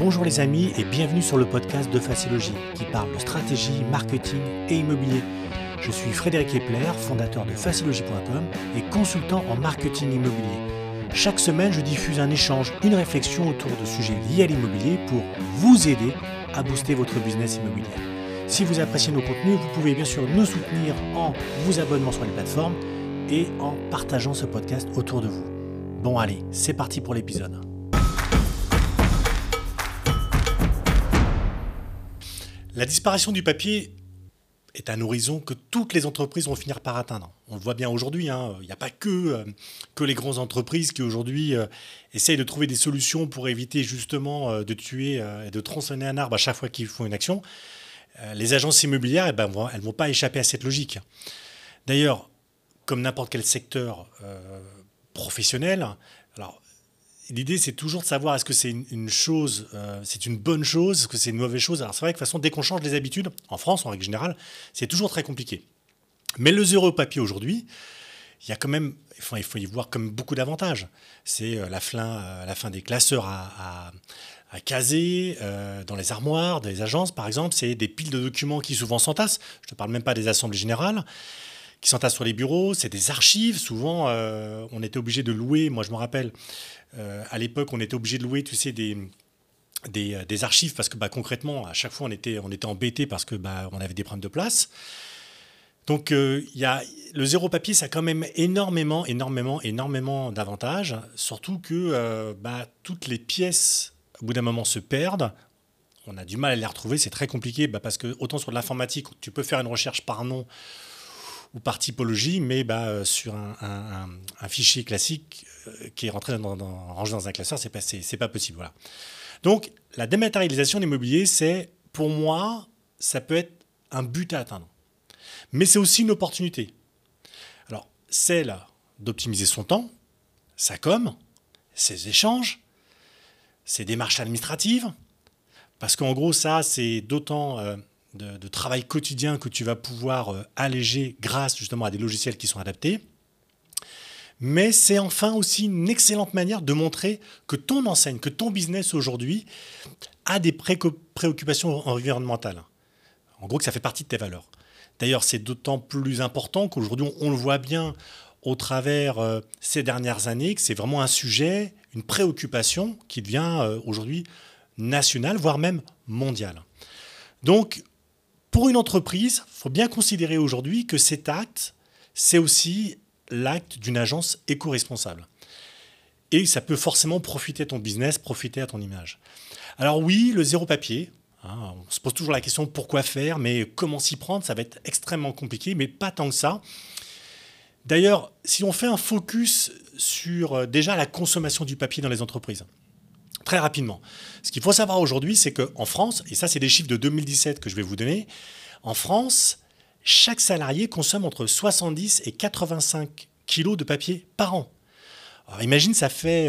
Bonjour les amis et bienvenue sur le podcast de Facilogie qui parle de stratégie, marketing et immobilier. Je suis Frédéric Epler, fondateur de facilogie.com et consultant en marketing immobilier. Chaque semaine, je diffuse un échange, une réflexion autour de sujets liés à l'immobilier pour vous aider à booster votre business immobilier. Si vous appréciez nos contenus, vous pouvez bien sûr nous soutenir en vous abonnant sur les plateformes et en partageant ce podcast autour de vous. Bon allez, c'est parti pour l'épisode. La disparition du papier est un horizon que toutes les entreprises vont finir par atteindre. On le voit bien aujourd'hui, hein. il n'y a pas que, euh, que les grandes entreprises qui aujourd'hui euh, essayent de trouver des solutions pour éviter justement euh, de tuer et de tronçonner un arbre à chaque fois qu'ils font une action. les agences immobilières, eh ben, elles ne vont pas échapper à cette logique. D'ailleurs, comme n'importe quel secteur professionnel, l'idée, c'est toujours de savoir est-ce que c'est une, chose, euh, c'est une bonne chose, est-ce que c'est une mauvaise chose? Alors c'est vrai que de toute façon, dès qu'on change les habitudes, en France en règle générale, c'est toujours très compliqué. Mais le zéro papier aujourd'hui, il y a quand même, enfin, il faut y voir comme beaucoup d'avantages. C'est euh, la, fin, euh, la fin des classeurs à, caser dans les armoires, dans les agences par exemple. C'est des piles de documents qui souvent s'entassent. Je ne te parle même pas des assemblées générales qui s'entassent sur les bureaux. C'est des archives. Souvent, on était obligé de louer. Moi, je me rappelle, euh, à l'époque, on était obligé de louer, tu sais, des, des, euh, archives parce que bah, concrètement, à chaque fois, on était, on était embêté parce que bah, on avait des problèmes de place. Donc, euh, y a, le zéro papier, ça a quand même énormément, énormément, énormément d'avantages. Surtout que bah, toutes les pièces, au bout d'un moment, se perdent. On a du mal à les retrouver, c'est très compliqué bah, parce que autant sur l'informatique, tu peux faire une recherche par nom ou par typologie, mais bah, sur un, fichier classique euh, qui est rentré dans, rangé dans un classeur, c'est pas, pas possible. Voilà. Donc, la dématérialisation de l'immobilier, c'est, pour moi, ça peut être un but à atteindre. Mais c'est aussi une opportunité. Alors, c'est d'optimiser son temps, sa com, ses échanges, ses démarches administratives, parce qu'en gros, ça, c'est d'autant euh, de, travail quotidien que tu vas pouvoir euh, alléger grâce justement à des logiciels qui sont adaptés. Mais c'est enfin aussi une excellente manière de montrer que ton enseigne, que ton business aujourd'hui a des préoccupations environnementales. En gros, que ça fait partie de tes valeurs. D'ailleurs, c'est d'autant plus important qu'aujourd'hui, on, le voit bien au travers euh, ces dernières années, que c'est vraiment un sujet, une préoccupation qui devient euh, aujourd'hui nationale, voire même mondiale. Donc, pour une entreprise, il faut bien considérer aujourd'hui que cet acte, c'est aussi l'acte d'une agence éco-responsable. Et ça peut forcément profiter à ton business, profiter à ton image. Alors oui, le zéro papier, hein, on se pose toujours la question pourquoi faire, mais comment s'y prendre, ça va être extrêmement compliqué, mais pas tant que ça. D'ailleurs, si on fait un focus sur euh, déjà la consommation du papier dans les entreprises, très rapidement. Ce qu'il faut savoir aujourd'hui, c'est qu'en France, et ça c'est des chiffres de 2017 que je vais vous donner, en France, chaque salarié consomme entre 70 et 85 kilos de papier par an. Imagine, ça fait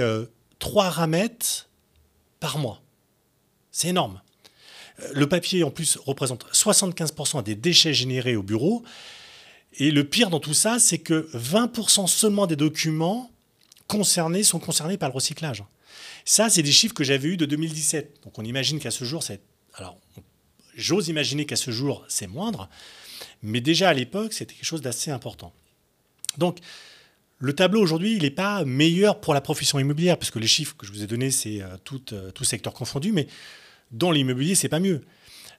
3 euh, ramettes par mois. C'est énorme. Euh, le papier, en plus, représente 75% des déchets générés au bureau. Et le pire dans tout ça, c'est que 20% seulement des documents concernés sont concernés par le recyclage. Ça, c'est des chiffres que j'avais eus de 2017. Donc on imagine qu'à ce jour, c'est... Alors, j'ose imaginer qu'à ce jour, c'est moindre, mais déjà à l'époque, c'était quelque chose d'assez important. Donc, le tableau aujourd'hui, il n'est pas meilleur pour la profession immobilière, parce que les chiffres que je vous ai donnés, c'est euh, tout, euh, tout, secteur confondu, mais dans l'immobilier, c'est pas mieux.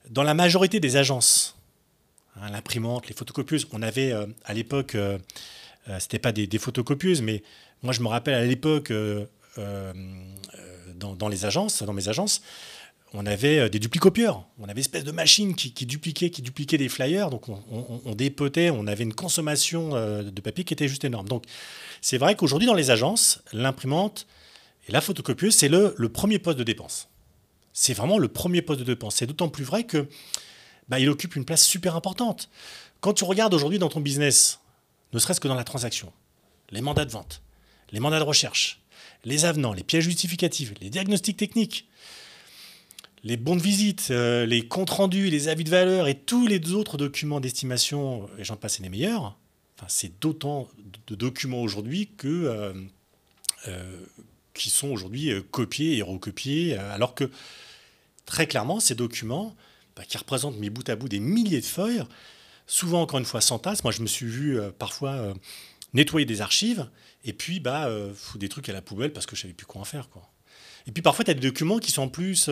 Dans la majorité des agences, hein, l'imprimante, les photocopieuses, on avait euh, à l'époque, c'était pas des, photocopieuses, mais moi je me rappelle à l'époque, dans, dans, les agences, dans mes agences, on avait euh, des duplicopieurs. On avait une espèce de machine qui, qui dupliquait, qui dupliquait des flyers. Donc on, on, dépotait, on avait une consommation euh, de papier qui était juste énorme. Donc c'est vrai qu'aujourd'hui dans les agences, l'imprimante et la photocopieuse, c'est le, le, premier poste de dépense. C'est vraiment le premier poste de dépense. C'est d'autant plus vrai que bah, il occupe une place super importante. Quand tu regardes aujourd'hui dans ton business, ne serait-ce que dans la transaction, les mandats de vente, les mandats de recherche, les avenants, les pièces justificatives, les diagnostics techniques, les bons de visite, euh, les comptes rendus, les avis de valeur et tous les autres documents d'estimation, et j'en passe les meilleurs, c'est d'autant de documents aujourd'hui euh, euh, qui sont aujourd'hui copiés et recopiés, alors que très clairement, ces documents, bah, qui représentent mis bout à bout des milliers de feuilles, souvent encore une fois sans tasse. Moi, je me suis vu parfois nettoyer des archives et puis bah, euh, foutre des trucs à la poubelle parce que je savais plus quoi en faire. Quoi. Et puis parfois, tu as des documents qui sont en plus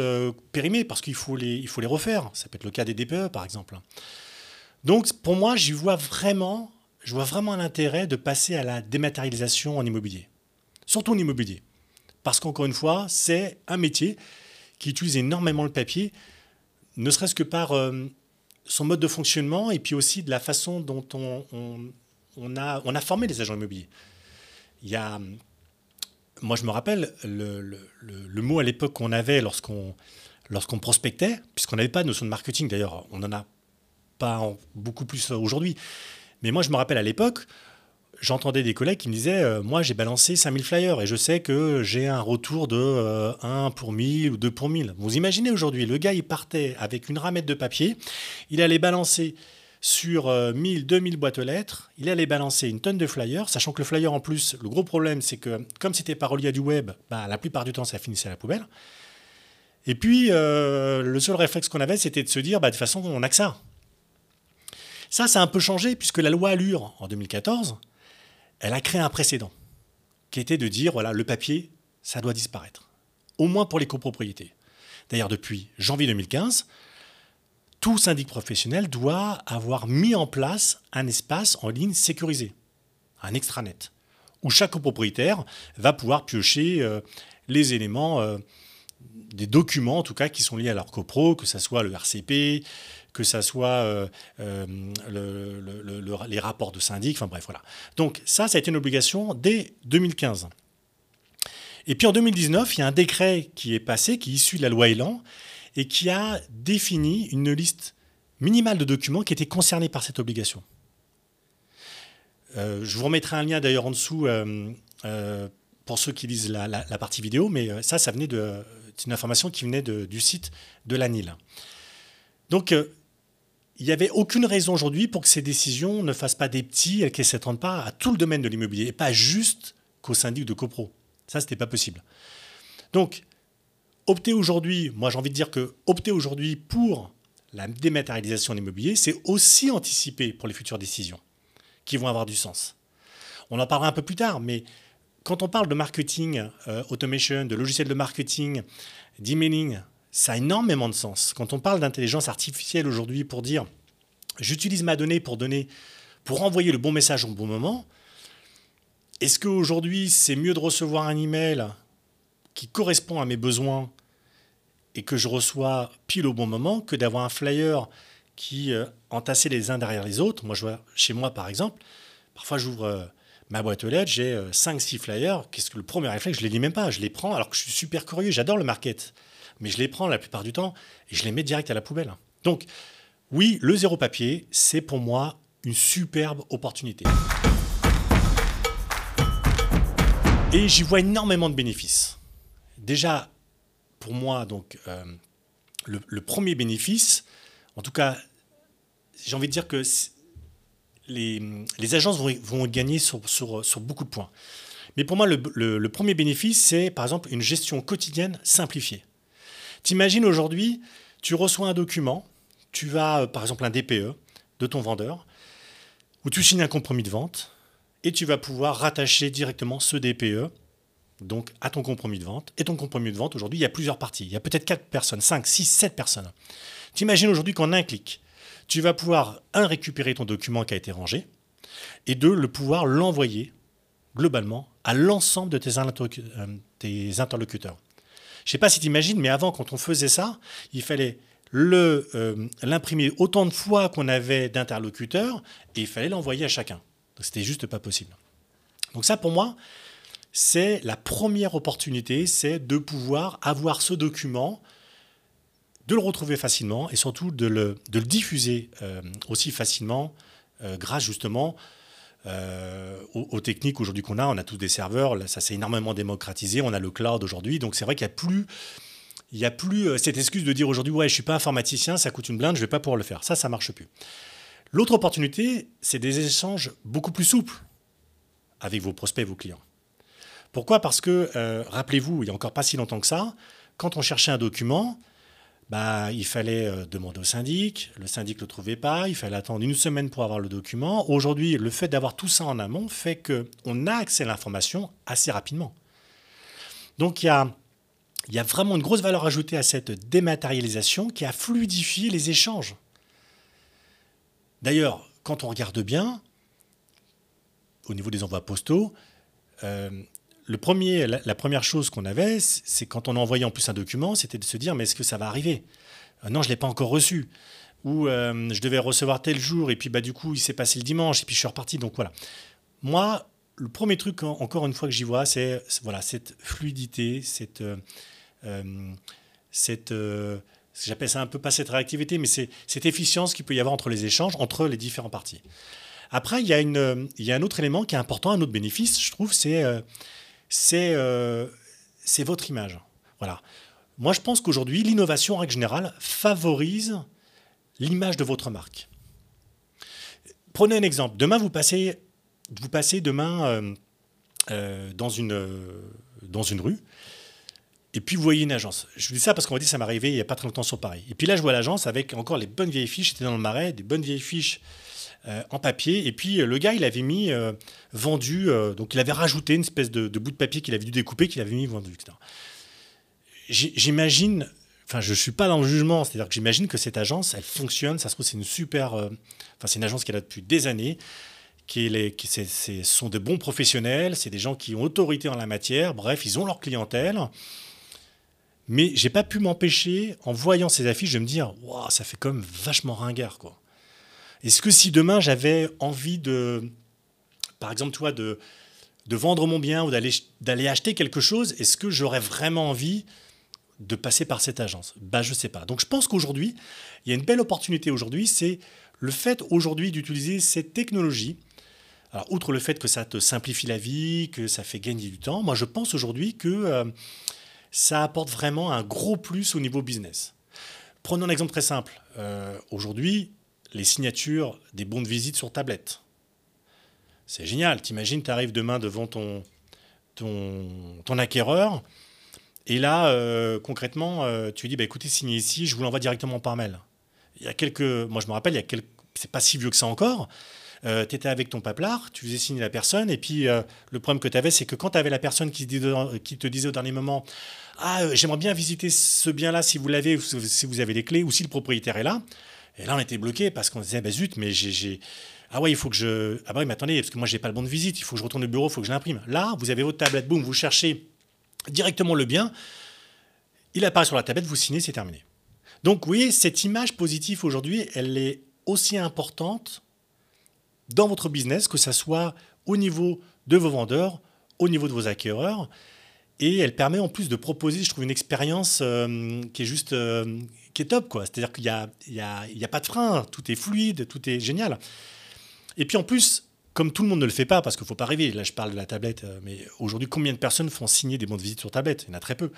périmés parce qu'il faut les, il faut les refaire. Ça peut être le cas des DPE, par exemple. Donc, pour moi, j'y vois vraiment, je vois vraiment l'intérêt de passer à la dématérialisation en immobilier. Surtout en immobilier. Parce qu'encore une fois, c'est un métier qui utilise énormément le papier, ne serait-ce que par son mode de fonctionnement et puis aussi de la façon dont on, on, a, on a formé les agents immobiliers. Il y a, moi, je me rappelle le, mot à l'époque qu'on avait lorsqu'on lorsqu'on prospectait, puisqu'on n'avait pas de notion de marketing, d'ailleurs, on n'en a pas beaucoup plus aujourd'hui. Mais moi, je me rappelle à l'époque, j'entendais des collègues qui me disaient euh, Moi, j'ai balancé 5000 flyers et je sais que j'ai un retour de 1 euh, pour 1000 ou 2 pour 1000. Vous imaginez aujourd'hui, le gars, il partait avec une ramette de papier, il allait balancer sur 1000, euh, 2000 boîtes aux lettres, il allait balancer une tonne de flyers, sachant que le flyer, en plus, le gros problème, c'est que comme c'était pas relié à du web, bah, la plupart du temps, ça finissait à la poubelle. Et puis, le seul réflexe qu'on avait, c'était de se dire bah, De toute façon, on n'a que ça. Ça, ça a un peu changé, puisque la loi Allure, en 2014, elle a créé un précédent, qui était de dire, voilà, le papier, ça doit disparaître, au moins pour les copropriétés. D'ailleurs, depuis janvier 2015, tout syndic professionnel doit avoir mis en place un espace en ligne sécurisé, un extranet, où chaque copropriétaire va pouvoir piocher euh, les éléments, euh, des documents en tout cas, qui sont liés à leur copro, que ce soit le RCP, que ça soit euh, les rapports de syndic, enfin bref, voilà. Donc ça, ça a été une obligation dès 2015. Et puis en 2019, il y a un décret qui est passé, qui est issu de la loi Elan, et qui a défini une liste minimale de documents qui étaient concernés par cette obligation. Euh, je vous remettrai un lien d'ailleurs en dessous pour ceux qui lisent la, partie vidéo, mais ça, ça venait de, c'est une information qui venait du site de l'ANIL. Donc, il n'y avait aucune raison aujourd'hui pour que ces décisions ne fassent pas des petits et qu'elles ne s'étendent pas à tout le domaine de l'immobilier et pas juste qu'au syndic de copro. Ça, ce n'était pas possible. Donc, opter aujourd'hui, moi j'ai envie de dire que opter aujourd'hui pour la dématérialisation de l'immobilier, c'est aussi anticiper pour les futures décisions qui vont avoir du sens. On en parlera un peu plus tard, mais quand on parle de marketing, euh, automation, de logiciels de marketing, d'emailing, ça a énormément de sens. Quand on parle d'intelligence artificielle aujourd'hui pour dire j'utilise ma donnée pour donner, pour envoyer le bon message au bon moment, est-ce qu'aujourd'hui c'est mieux de recevoir un email qui correspond à mes besoins et que je reçois pile au bon moment que d'avoir un flyer qui euh, entassé les uns derrière les autres Moi, je vois chez moi par exemple, parfois j'ouvre euh, ma boîte aux lettres, j'ai 5-6 euh, flyers. Qu'est-ce que le premier réflexe? Je ne les lis même pas, je les prends alors que je suis super curieux, j'adore le market mais je les prends la plupart du temps et je les mets direct à la poubelle. Donc, oui, le zéro papier, c'est pour moi une superbe opportunité. Et j'y vois énormément de bénéfices. Déjà, pour moi, donc, euh, le, premier bénéfice, en tout cas, j'ai envie de dire que les, agences vont, gagner sur, beaucoup de points. Mais pour moi, le premier bénéfice, c'est par exemple une gestion quotidienne simplifiée. T'imagines aujourd'hui, tu reçois un document, tu vas, euh, par exemple, un DPE de ton vendeur, où tu signes un compromis de vente, et tu vas pouvoir rattacher directement ce DPE donc à ton compromis de vente. Et ton compromis de vente, aujourd'hui, il y a plusieurs parties. Il y a peut-être 4 personnes, 5, 6, 7 personnes. T'imagines aujourd'hui qu'en un clic, tu vas pouvoir, un, récupérer ton document qui a été rangé, et deux, le pouvoir l'envoyer globalement à l'ensemble de tes, euh, interlocuteurs. Je ne sais pas si tu imagines, mais avant, quand on faisait ça, il fallait euh, l'imprimer autant de fois qu'on avait d'interlocuteurs et il fallait l'envoyer à chacun. C'était juste pas possible. Donc ça, pour moi, c'est la première opportunité, c'est de pouvoir avoir ce document, de le retrouver facilement et surtout de le, diffuser euh, aussi facilement euh, grâce justement euh, aux, techniques aujourd'hui qu'on a. On a tous des serveurs, ça s'est énormément démocratisé. On a le cloud aujourd'hui, donc c'est vrai qu'il n'y a plus, il y a plus cette excuse de dire aujourd'hui ouais je suis pas informaticien, ça coûte une blinde, je vais pas pouvoir le faire. Ça, ça marche plus. L'autre opportunité, c'est des échanges beaucoup plus souples avec vos prospects, vos clients. Pourquoi? Parce que, euh, rappelez-vous, il n'y a encore pas si longtemps que ça, quand on cherchait un document, bah, il fallait euh, demander au syndic, le syndic ne le trouvait pas, il fallait attendre une semaine pour avoir le document. Aujourd'hui, le fait d'avoir tout ça en amont fait qu'on a accès à l'information assez rapidement. Donc il y a, vraiment une grosse valeur ajoutée à cette dématérialisation qui a fluidifié les échanges. D'ailleurs, quand on regarde bien, au niveau des envois postaux, euh, le premier, la, première chose qu'on avait, c'est quand on envoyait en plus un document, c'était de se dire mais est-ce que ça va arriver? Euh, Non, je ne l'ai pas encore reçu. Ou euh, je devais recevoir tel jour et puis bah, du coup il s'est passé le dimanche et puis je suis reparti. Donc voilà. Moi, le premier truc, encore une fois, que j'y vois, c'est voilà, cette fluidité, cette, cette j'appelle ça un peu pas cette réactivité, mais c'est cette efficience qu'il peut y avoir entre les échanges, entre les différents parties. Après, il y, a une, il y a un autre élément qui est important, un autre bénéfice, je trouve, c'est euh, euh, c'est votre image. Voilà. Moi, je pense qu'aujourd'hui, l'innovation, en règle générale, favorise l'image de votre marque. Prenez un exemple. Demain, vous passez, vous passez demain euh, dans, une, dans une rue et puis vous voyez une agence. Je vous dis ça parce qu'on m'a dit ça m'est arrivé il n'y a pas très longtemps sur Paris. Et puis là, je vois l'agence avec encore les bonnes vieilles fiches. J'étais dans le marais, des bonnes vieilles fiches euh, en papier. Et puis euh, le gars, il avait mis euh, vendu, donc il avait rajouté une espèce de, bout de papier qu'il avait dû découper, qu'il avait mis vendu, etc. J'imagine, enfin je ne suis pas dans le jugement, c'est-à-dire que j'imagine que cette agence, elle fonctionne, ça se trouve c'est une super, enfin c'est une agence est là depuis des années, qui, est qui sont de bons professionnels, c'est des gens qui ont autorité en la matière, bref, ils ont leur clientèle. Mais j'ai pas pu m'empêcher, en voyant ces affiches, de me dire, waouh, ça fait comme vachement ringard, quoi. Est-ce que si demain j'avais envie de, par exemple, toi, de, de vendre mon bien ou d'aller, acheter quelque chose, est-ce que j'aurais vraiment envie de passer par cette agence? Bah, je sais pas. Donc, je pense qu'aujourd'hui, il y a une belle opportunité aujourd'hui, c'est le fait aujourd'hui d'utiliser cette technologie. Alors, outre le fait que ça te simplifie la vie, que ça fait gagner du temps, moi, je pense aujourd'hui que euh, ça apporte vraiment un gros plus au niveau business. Prenons un exemple très simple. Euh, aujourd'hui, les signatures des bons de visite sur tablette. C'est génial. T'imagines, tu arrives demain devant ton, ton, ton acquéreur. Et là, euh, concrètement, euh, tu lui dis bah, écoutez, signez ici, je vous l'envoie directement par mail. Il y a quelques. Moi, je me rappelle, il y a quelques. C'est pas si vieux que ça encore. Euh, tu étais avec ton paplard, tu faisais signer la personne, et puis le problème que tu avais, c'est que quand tu avais la personne qui, qui, te disait au dernier moment Ah, j'aimerais bien visiter ce bien-là si vous l'avez, si vous avez les clés, ou si le propriétaire est là, et là, on était bloqué parce qu'on disait, bah zut, mais j'ai. Ah ouais, il faut que je. Ah bah oui, mais attendez, parce que moi, j'ai pas le bon de visite, il faut que je retourne au bureau, il faut que je l'imprime. Là, vous avez votre tablette, boum, vous cherchez directement le bien, il apparaît sur la tablette, vous signez, c'est terminé. Donc, vous voyez, cette image positive aujourd'hui, elle est aussi importante dans votre business, que ce soit au niveau de vos vendeurs, au niveau de vos acquéreurs. Et elle permet en plus de proposer, je trouve, une expérience euh, qui est juste euh, qui est top. quoi. C'est-à-dire qu'il n'y a, a, a pas de frein, tout est fluide, tout est génial. Et puis en plus, comme tout le monde ne le fait pas, parce qu'il ne faut pas rêver, là je parle de la tablette, euh, mais aujourd'hui, combien de personnes font signer des bons de visite sur tablette? Il y en a très peu.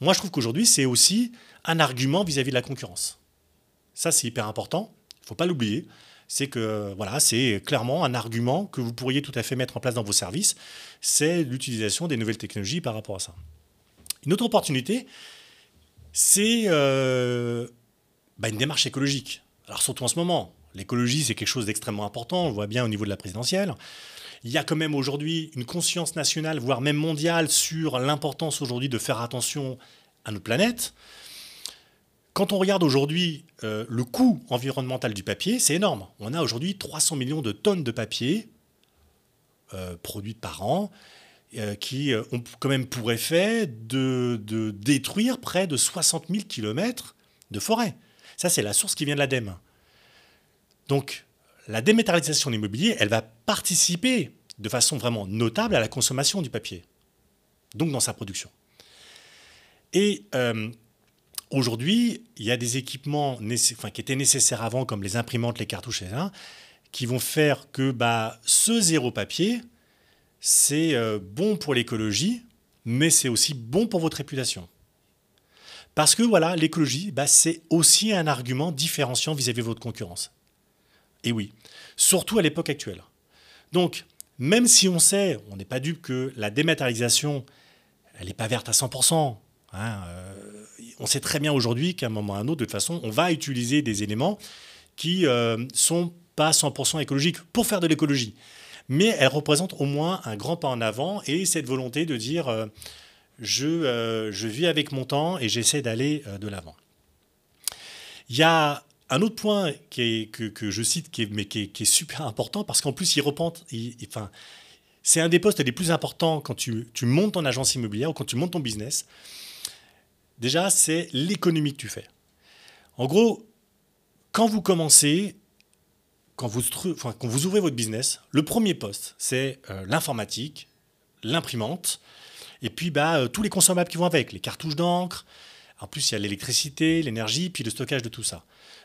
Moi, je trouve qu'aujourd'hui, c'est aussi un argument vis-à-vis de la concurrence. Ça, c'est hyper important, il ne faut pas l'oublier. C'est que voilà, c'est clairement un argument que vous pourriez tout à fait mettre en place dans vos services, c'est l'utilisation des nouvelles technologies par rapport à ça. Une autre opportunité, c'est euh, bah, une démarche écologique. Alors surtout en ce moment, l'écologie c'est quelque chose d'extrêmement important, on le voit bien au niveau de la présidentielle. Il y a quand même aujourd'hui une conscience nationale, voire même mondiale, sur l'importance aujourd'hui de faire attention à notre planète. Quand on regarde aujourd'hui euh, le coût environnemental du papier, c'est énorme. On a aujourd'hui 300 millions de tonnes de papier euh, produites par an, euh, qui ont quand même pour effet de, de, détruire près de 60 000 km de forêt. Ça, c'est la source qui vient de l'ADEME. Donc, la dématérialisation de l'immobilier, elle va participer de façon vraiment notable à la consommation du papier, donc dans sa production. Et Aujourd'hui, il y a des équipements qui étaient nécessaires avant, comme les imprimantes, les cartouches, etc., qui vont faire que bah, ce zéro papier, c'est euh, bon pour l'écologie, mais c'est aussi bon pour votre réputation. Parce que voilà, l'écologie, bah, c'est aussi un argument différenciant vis-à-vis de votre concurrence. Et oui, surtout à l'époque actuelle. Donc, même si on sait, on n'est pas dupe que la dématérialisation, elle n'est pas verte à 100%, Hein, euh, on sait très bien aujourd'hui qu'à un moment ou à un autre, de toute façon, on va utiliser des éléments qui ne euh, sont pas 100% écologiques pour faire de l'écologie. Mais elles représentent au moins un grand pas en avant et cette volonté de dire euh, je, euh, je, vis avec mon temps et j'essaie d'aller de l'avant. Il y a un autre point que, que, je cite, qui est, mais qui est, qui est, super important parce qu'en plus, il repente. enfin, c'est un des postes les plus importants quand tu, tu montes ton agence immobilière ou quand tu montes ton business. Déjà, c'est l'économie que tu fais. En gros, quand vous commencez, quand vous, ouvrez votre business, le premier poste, c'est euh, l'informatique, l'imprimante, et puis bah, euh, tous les consommables qui vont avec, les cartouches d'encre. En plus, il y a l'électricité, l'énergie, puis le stockage de tout ça.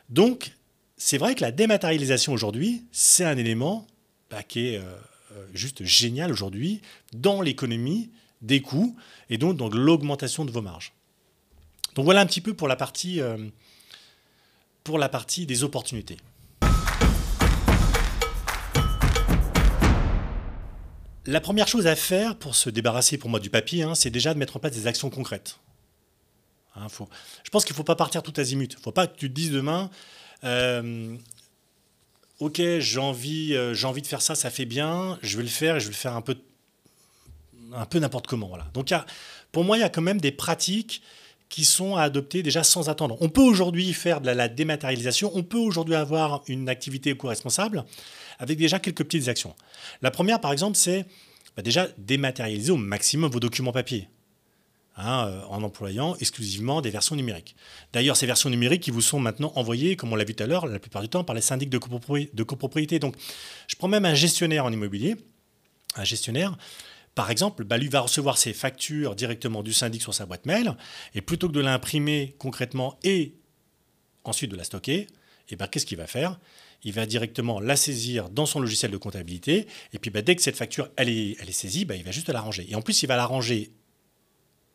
Donc, c'est vrai que la dématérialisation aujourd'hui, c'est un élément bah, qui est euh, juste génial aujourd'hui dans l'économie des coûts et donc dans l'augmentation de vos marges. Donc voilà un petit peu pour la partie des opportunités. La première chose à faire pour se débarrasser pour moi du papier, hein, c'est déjà de mettre en place des actions concrètes. Hein, je pense qu'il ne faut pas partir tout azimut. Il ne faut pas que tu te dises demain, euh, ok, j'ai envie, euh, envie de faire ça, ça fait bien, je vais le faire et je vais le faire un peu, un peu n'importe comment. Donc pour moi, il y a quand même des pratiques qui sont à adopter déjà sans attendre. On peut aujourd'hui faire de la, dématérialisation, on peut aujourd'hui avoir une activité éco-responsable avec déjà quelques petites actions. La première, par exemple, c'est bah, déjà dématérialiser au maximum vos documents papier. Hein, euh, en employant exclusivement des versions numériques. D'ailleurs, ces versions numériques qui vous sont maintenant envoyées, comme on l'a vu tout à l'heure, la plupart du temps par les syndics de, copropriété. Donc, je prends même un gestionnaire en immobilier, un gestionnaire par exemple, bah, lui va recevoir ses factures directement du syndic sur sa boîte mail, et plutôt que de l'imprimer concrètement et ensuite de la stocker, eh ben, qu'est-ce qu'il va faire? Il va directement la saisir dans son logiciel de comptabilité, et puis bah, dès que cette facture elle est, saisie, bah, il va juste la ranger. Et en plus, il va la ranger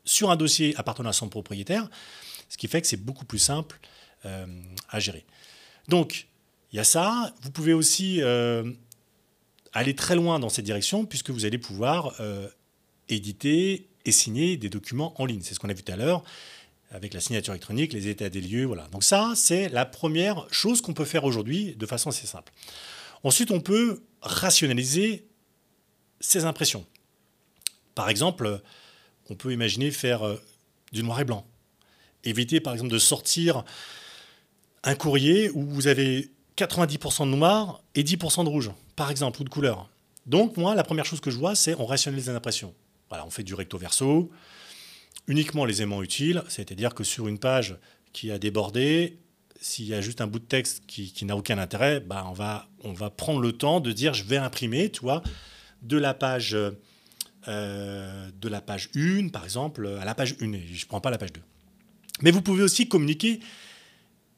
sur un dossier appartenant à son propriétaire, ce qui fait que c'est beaucoup plus simple euh, à gérer. Donc, il y a ça. Vous pouvez aussi euh, aller très loin dans cette direction puisque vous allez pouvoir euh, éditer et signer des documents en ligne. C'est ce qu'on a vu tout à l'heure avec la signature électronique, les états des lieux, voilà. Donc ça, c'est la première chose qu'on peut faire aujourd'hui de façon assez simple. Ensuite, on peut rationaliser ses impressions. Par exemple, on peut imaginer faire euh, du noir et blanc. Éviter, par exemple, de sortir un courrier où vous avez 90% de noir et 10% de rouge, par exemple, ou de couleur. Donc, moi, la première chose que je vois, c'est on rationalise les impressions. Voilà, on fait du recto verso, uniquement les aimants utiles, c'est-à-dire que sur une page qui a débordé, s'il y a juste un bout de texte qui, n'a aucun intérêt, bah on, va, on va prendre le temps de dire je vais imprimer, tu vois, de la page, euh, de la page 1, par exemple, à la page 1, je ne prends pas la page 2. Mais vous pouvez aussi communiquer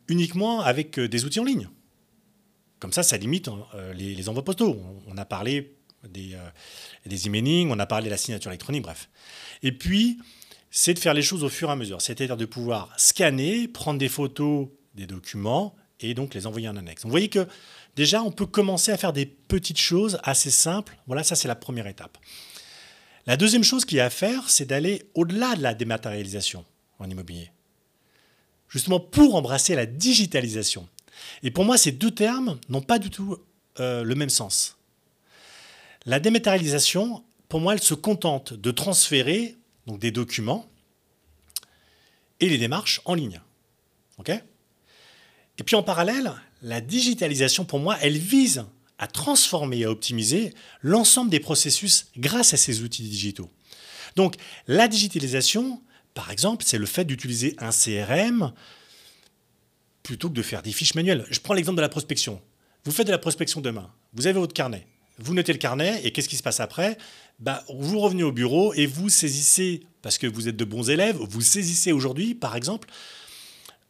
uniquement avec euh, des outils en ligne. Comme ça, ça limite euh, les, envois postaux. On, a parlé des, euh, des emailing, on a parlé de la signature électronique, bref. Et puis, c'est de faire les choses au fur et à mesure. C'est-à-dire de pouvoir scanner, prendre des photos des documents et donc les envoyer en annexe. vous voyez que déjà, on peut commencer à faire des petites choses assez simples. Voilà, ça c'est la première étape. La deuxième chose qu'il y a à faire, c'est d'aller au-delà de la dématérialisation en immobilier. Justement pour embrasser la digitalisation. Et pour moi, ces deux termes n'ont pas du tout euh, le même sens. La dématérialisation, pour moi, elle se contente de transférer donc, des documents et les démarches en ligne. Et puis en parallèle, la digitalisation, pour moi, elle vise à transformer et à optimiser l'ensemble des processus grâce à ces outils digitaux. Donc la digitalisation, par exemple, c'est le fait d'utiliser un CRM plutôt que de faire des fiches manuelles. Je prends l'exemple de la prospection. Vous faites de la prospection demain. Vous avez votre carnet. Vous notez le carnet et qu'est-ce qui se passe après? Bah, Vous revenez au bureau et vous saisissez, parce que vous êtes de bons élèves, vous saisissez aujourd'hui, par exemple,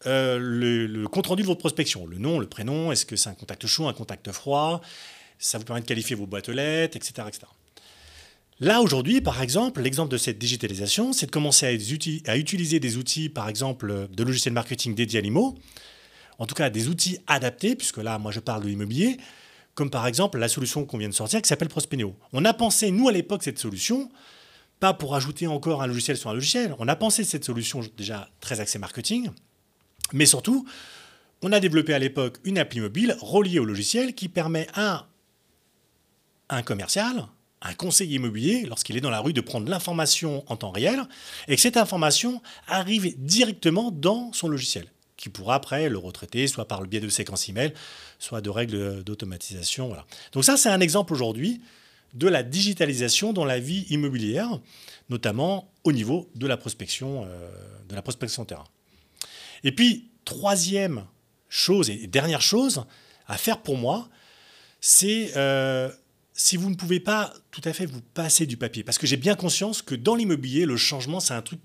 euh, le, compte-rendu de votre prospection. Le nom, le prénom, est-ce que c'est un contact chaud, un contact froid? Ça vous permet de qualifier vos boîtes aux lettres, etc. etc. Là, aujourd'hui, par exemple, l'exemple de cette digitalisation, c'est de commencer à, utiliser des outils, par exemple, de logiciels marketing dédiés à l'IMO, en tout cas des outils adaptés, puisque là, moi, je parle de l'immobilier, comme par exemple la solution qu'on vient de sortir qui s'appelle Prospeneo. On a pensé, nous, à l'époque, cette solution, pas pour ajouter encore un logiciel sur un logiciel. On a pensé cette solution déjà très axée marketing, mais surtout, on a développé à l'époque une appli mobile reliée au logiciel qui permet à un commercial, un conseiller immobilier, lorsqu'il est dans la rue, de prendre l'information en temps réel et que cette information arrive directement dans son logiciel, qui pourra après le retraiter, soit par le biais de séquences email, soit de règles d'automatisation. Voilà. Donc ça, c'est un exemple aujourd'hui de la digitalisation dans la vie immobilière, notamment au niveau de la prospection, euh, de la prospection terrain. Et puis, troisième chose et dernière chose à faire pour moi, c'est euh, si vous ne pouvez pas tout à fait vous passer du papier, parce que j'ai bien conscience que dans l'immobilier, le changement, c'est un truc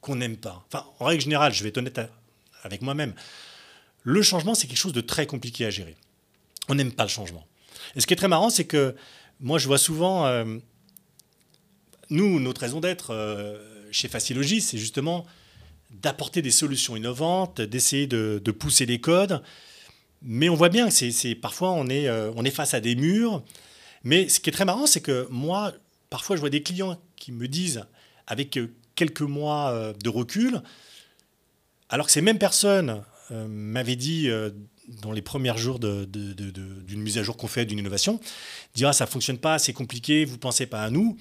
qu'on n'aime pas. Enfin, en règle générale, je vais être honnête avec moi-même, le changement, c'est quelque chose de très compliqué à gérer. On n'aime pas le changement. Et ce qui est très marrant, c'est que moi, je vois souvent, euh, nous, notre raison d'être euh, chez Facilogis, c'est justement d'apporter des solutions innovantes, d'essayer de, pousser les codes. Mais on voit bien que c'est, parfois euh, on est face à des murs. Mais ce qui est très marrant, c'est que moi, parfois, je vois des clients qui me disent, avec quelques mois de recul, alors que ces mêmes personnes m'avaient dit dans les premiers jours d'une mise à jour qu'on fait, d'une innovation, dire ah, ça fonctionne pas, c'est compliqué, vous pensez pas à nous.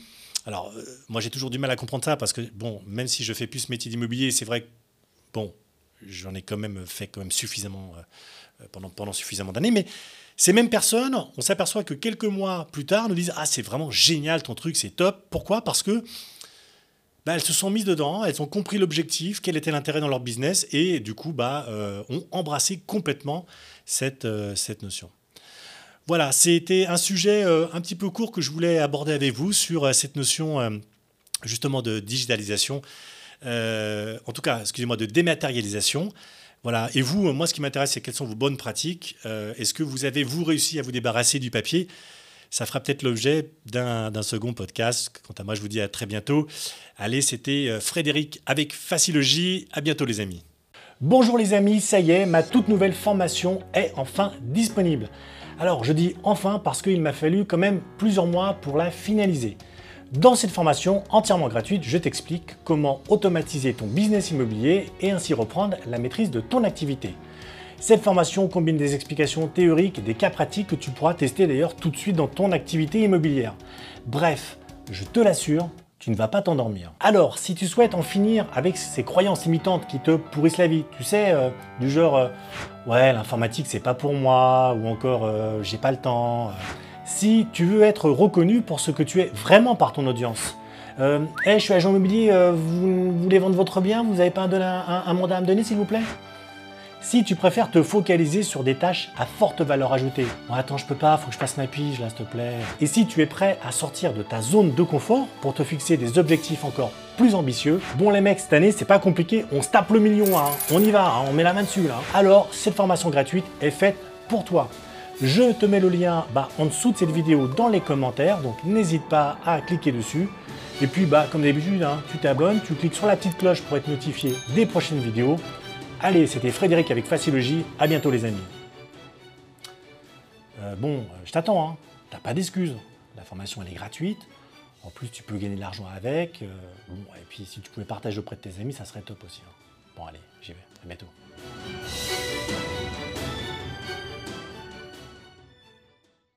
Alors, euh, moi, j'ai toujours du mal à comprendre ça parce que, bon, même si je fais plus ce métier d'immobilier, c'est vrai que, bon, j'en ai quand même fait quand même suffisamment, euh, pendant, pendant suffisamment d'années, mais ces mêmes personnes, on s'aperçoit que quelques mois plus tard, nous disent Ah, c'est vraiment génial ton truc, c'est top. Pourquoi? Parce que bah, elles se sont mises dedans, elles ont compris l'objectif, quel était l'intérêt dans leur business, et du coup, bah, euh, ont embrassé complètement cette, euh, cette notion. Voilà, c'était un sujet euh, un petit peu court que je voulais aborder avec vous sur cette notion justement de digitalisation, en tout cas, excusez-moi, de dématérialisation. Voilà. Et vous, moi, ce qui m'intéresse, c'est quelles sont vos bonnes pratiques. Est-ce que vous avez, vous, réussi à vous débarrasser du papier? Ça fera peut-être l'objet d'un second podcast. Quant à moi, je vous dis à très bientôt. Allez, c'était euh, Frédéric avec Facilogie. À bientôt les amis. Bonjour les amis, ça y est, ma toute nouvelle formation est enfin disponible. Alors je dis enfin parce qu'il m'a fallu quand même plusieurs mois pour la finaliser. Dans cette formation entièrement gratuite, je t'explique comment automatiser ton business immobilier et ainsi reprendre la maîtrise de ton activité. Cette formation combine des explications théoriques et des cas pratiques que tu pourras tester d'ailleurs tout de suite dans ton activité immobilière. Bref, je te l'assure, tu ne vas pas t'endormir. Alors, si tu souhaites en finir avec ces croyances limitantes qui te pourrissent la vie, tu sais, euh, du genre euh, ouais, l'informatique c'est pas pour moi, ou encore euh, j'ai pas le temps. si tu veux être reconnu pour ce que tu es vraiment par ton audience, euh, hey, je suis agent immobilier, vous, voulez vendre votre bien, vous n'avez pas un, un mandat à me donner s'il vous plaît? Si tu préfères te focaliser sur des tâches à forte valeur ajoutée, bon attends je peux pas, faut que je fasse ma pige là s'il te plaît. Et si tu es prêt à sortir de ta zone de confort pour te fixer des objectifs encore plus ambitieux, bon les mecs cette année c'est pas compliqué, on se tape le million, hein. on y va, hein. on met la main dessus là. Alors cette formation gratuite est faite pour toi. Je te mets le lien bah, en dessous de cette vidéo dans les commentaires, donc n'hésite pas à cliquer dessus. Et puis bah comme d'habitude, hein, tu t'abonnes, tu cliques sur la petite cloche pour être notifié des prochaines vidéos. Allez, c'était Frédéric avec Facilogie. À bientôt les amis. Euh, bon, je t'attends, hein. T'as pas d'excuses. La formation elle est gratuite. En plus, tu peux gagner de l'argent avec. Euh, bon, et puis si tu pouvais partager auprès de tes amis, ça serait top aussi. Hein. Bon, allez, j'y vais. À bientôt.